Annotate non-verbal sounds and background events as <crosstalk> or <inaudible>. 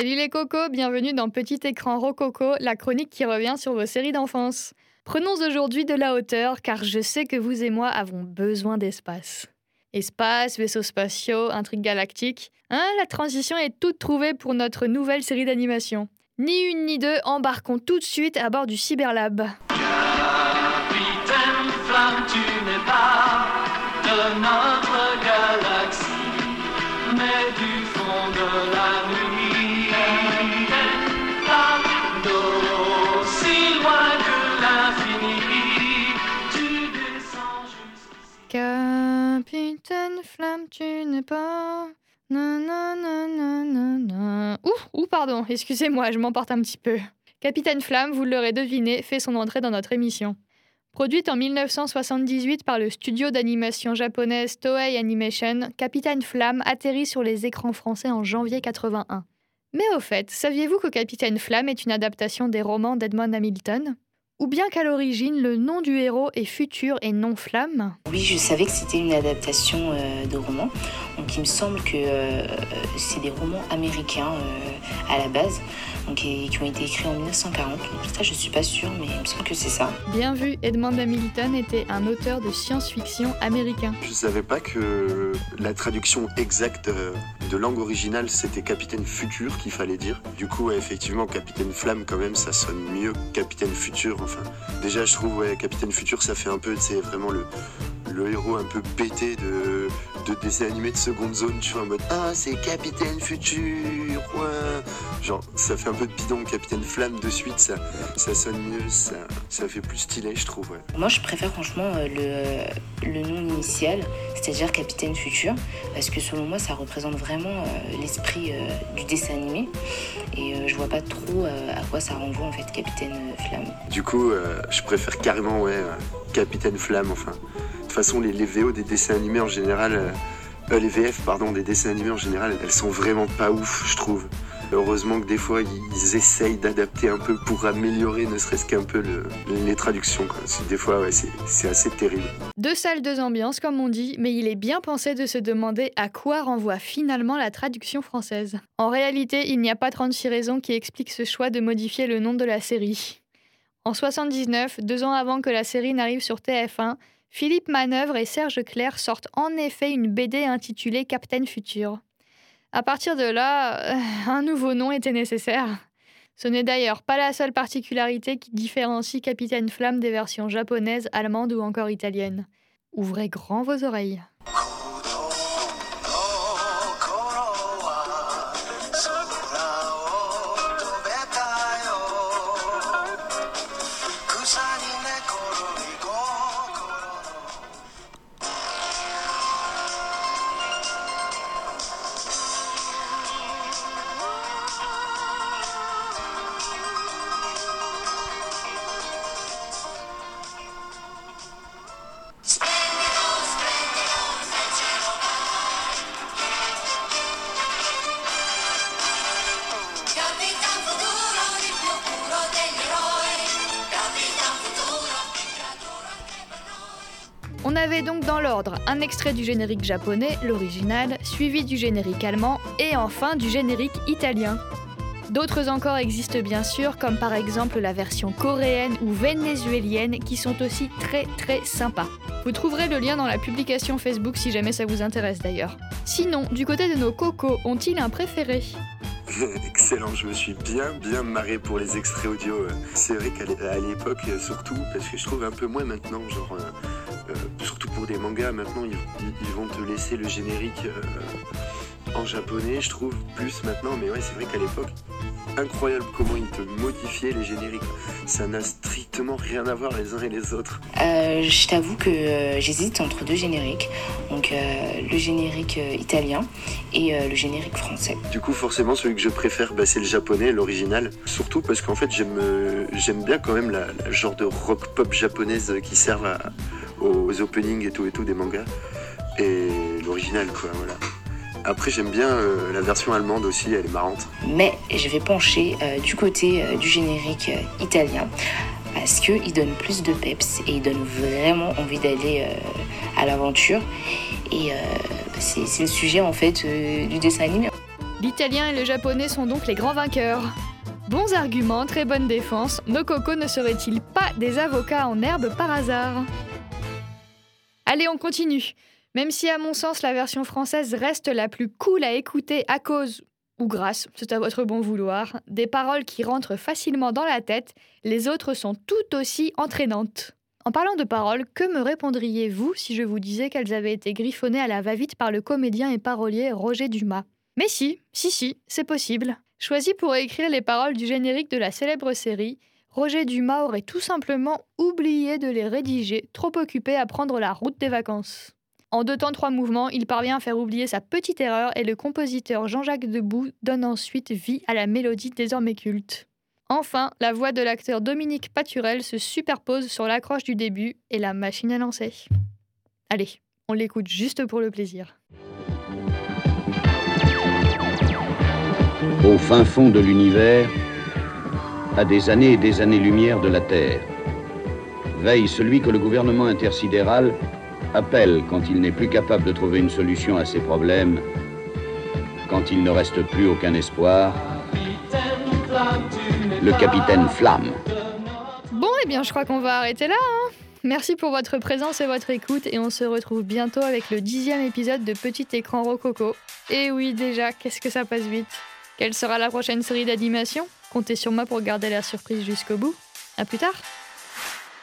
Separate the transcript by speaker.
Speaker 1: Salut les cocos, bienvenue dans Petit écran rococo, la chronique qui revient sur vos séries d'enfance. Prenons aujourd'hui de la hauteur car je sais que vous et moi avons besoin d'espace. Espace, vaisseaux spatiaux, intrigues galactiques. Hein, la transition est toute trouvée pour notre nouvelle série d'animation. Ni une ni deux, embarquons tout de suite à bord du Cyberlab.
Speaker 2: Capitaine Flamme, tu n'es pas de notre Capitaine Flamme, tu
Speaker 1: n'es pas. Nananananana. Ouh, ouh, pardon, excusez-moi, je m'emporte un petit peu. Capitaine Flamme, vous l'aurez deviné, fait son entrée dans notre émission. Produite en 1978 par le studio d'animation japonaise Toei Animation, Capitaine Flamme atterrit sur les écrans français en janvier 81. Mais au fait, saviez-vous que Capitaine Flamme est une adaptation des romans d'Edmond Hamilton? Ou bien qu'à l'origine, le nom du héros est Futur et non Flamme
Speaker 3: Oui, je savais que c'était une adaptation euh, de roman. Donc il me semble que euh, c'est des romans américains euh, à la base, donc, et qui ont été écrits en 1940. Donc, ça, je suis pas sûre, mais il me semble que c'est ça.
Speaker 1: Bien vu, Edmond Hamilton était un auteur de science-fiction américain.
Speaker 4: Je savais pas que la traduction exacte de langue originale c'était Capitaine Futur qu'il fallait dire. Du coup, effectivement, Capitaine Flamme quand même, ça sonne mieux que Capitaine Futur. Déjà, je trouve, ouais, Capitaine Futur, ça fait un peu, c'est vraiment le héros un peu pété de, de dessin animé de seconde zone, tu vois, en mode Ah, c'est Capitaine Futur, ouais. Genre, ça fait un peu de bidon, Capitaine Flamme de suite, ça, ça sonne mieux, ça, ça fait plus stylé, je trouve, ouais.
Speaker 3: Moi, je préfère franchement euh, le, le nom initial, c'est-à-dire Capitaine Futur, parce que selon moi, ça représente vraiment euh, l'esprit euh, du dessin animé. Et je vois pas trop à quoi ça renvoie en fait, Capitaine Flamme.
Speaker 4: Du coup, je préfère carrément, ouais, Capitaine Flamme, enfin. De toute façon, les, VO des dessins animés en général, euh, euh, les VF, pardon, des dessins animés en général, elles sont vraiment pas ouf, je trouve. Heureusement que des fois, ils, essayent d'adapter un peu pour améliorer ne serait-ce qu'un peu le- les traductions, Des fois, ouais, c'est assez terrible.
Speaker 1: Deux salles, deux ambiances, comme on dit, mais il est bien pensé de se demander à quoi renvoie finalement la traduction française. En réalité, il n'y a pas 36 raisons qui expliquent ce choix de modifier le nom de la série. En 79, deux ans avant que la série n'arrive sur TF1, Philippe Manœuvre et Serge Clair sortent en effet une BD intitulée Captain Futur. À partir de là, euh, un nouveau nom était nécessaire. Ce n'est d'ailleurs pas la seule particularité qui différencie Capitaine Flamme des versions japonaises, allemandes ou encore italiennes. Ouvrez grand vos oreilles. On avait donc dans l'ordre un extrait du générique japonais, l'original, suivi du générique allemand et enfin du générique italien. D'autres encore existent bien sûr, comme par exemple la version coréenne ou vénézuélienne qui sont aussi très très sympas. Vous trouverez le lien dans la publication Facebook si jamais ça vous intéresse d'ailleurs. Sinon, du côté de nos cocos, ont-ils un préféré? <laughs>
Speaker 4: Excellent, je me suis bien bien marré pour les extraits audio. euh. C'est vrai qu'à l'époque, euh, surtout, parce que je trouve un peu moins maintenant, genre, euh, surtout pour des mangas, maintenant ils, vont te laisser le générique euh, en japonais, je trouve, plus maintenant, mais ouais, c'est vrai qu'à l'époque, incroyable comment ils te modifiaient les génériques. Ça n'a strictement rien à voir les uns et les autres.
Speaker 3: Euh, je t'avoue que euh, j'hésite entre deux génériques, donc euh, le générique euh, italien et euh, le générique français.
Speaker 4: Du coup, forcément, celui que je préfère, bah, c'est le japonais, l'original. Surtout parce qu'en fait, j'aime euh, bien quand même la, la genre de rock pop japonaise qui servent à- aux openings et tout et tout des mangas. Et l'original, quoi, voilà. Après, j'aime bien euh, la version allemande aussi, elle est marrante.
Speaker 3: Mais je vais pencher euh, du côté euh, du générique euh, italien parce qu'il donne plus de peps et il donne vraiment envie d'aller euh, à l'aventure. Et euh, c'est le sujet en fait euh, du dessin animé.
Speaker 1: L'italien et le japonais sont donc les grands vainqueurs. Bons arguments, très bonne défense, nos cocos ne seraient-ils pas des avocats en herbe par hasard? Allez, on continue. Même si à mon sens la version française reste la plus cool à écouter à cause, ou grâce, c'est à votre bon vouloir, des paroles qui rentrent facilement dans la tête, les autres sont tout aussi entraînantes. En parlant de paroles, que me répondriez-vous si je vous disais qu'elles avaient été griffonnées à la va-vite par le comédien et parolier Roger Dumas? Mais si, si, si, c'est possible. Choisi pour écrire les paroles du générique de la célèbre série, Roger Dumas aurait tout simplement oublié de les rédiger, trop occupé à prendre la route des vacances. En deux temps, trois mouvements, il parvient à faire oublier sa petite erreur et le compositeur Jean-Jacques Debout donne ensuite vie à la mélodie désormais culte. Enfin, la voix de l'acteur Dominique Paturel se superpose sur l'accroche du début et la machine à lancer. Allez, on l'écoute juste pour le plaisir.
Speaker 5: Au fin fond de l'univers, à des années et des années-lumière de la Terre, veille celui que le gouvernement intersidéral appelle quand il n'est plus capable de trouver une solution à ses problèmes, quand il ne reste plus aucun espoir, le capitaine Flamme.
Speaker 1: Bon, eh bien, je crois qu'on va arrêter là. hein. Merci pour votre présence et votre écoute, et on se retrouve bientôt avec le dixième épisode de Petit Écran Rococo. Et oui, déjà, qu'est-ce que ça passe vite Quelle sera la prochaine série d'animation? Comptez sur moi pour garder la surprise jusqu'au bout. À plus tard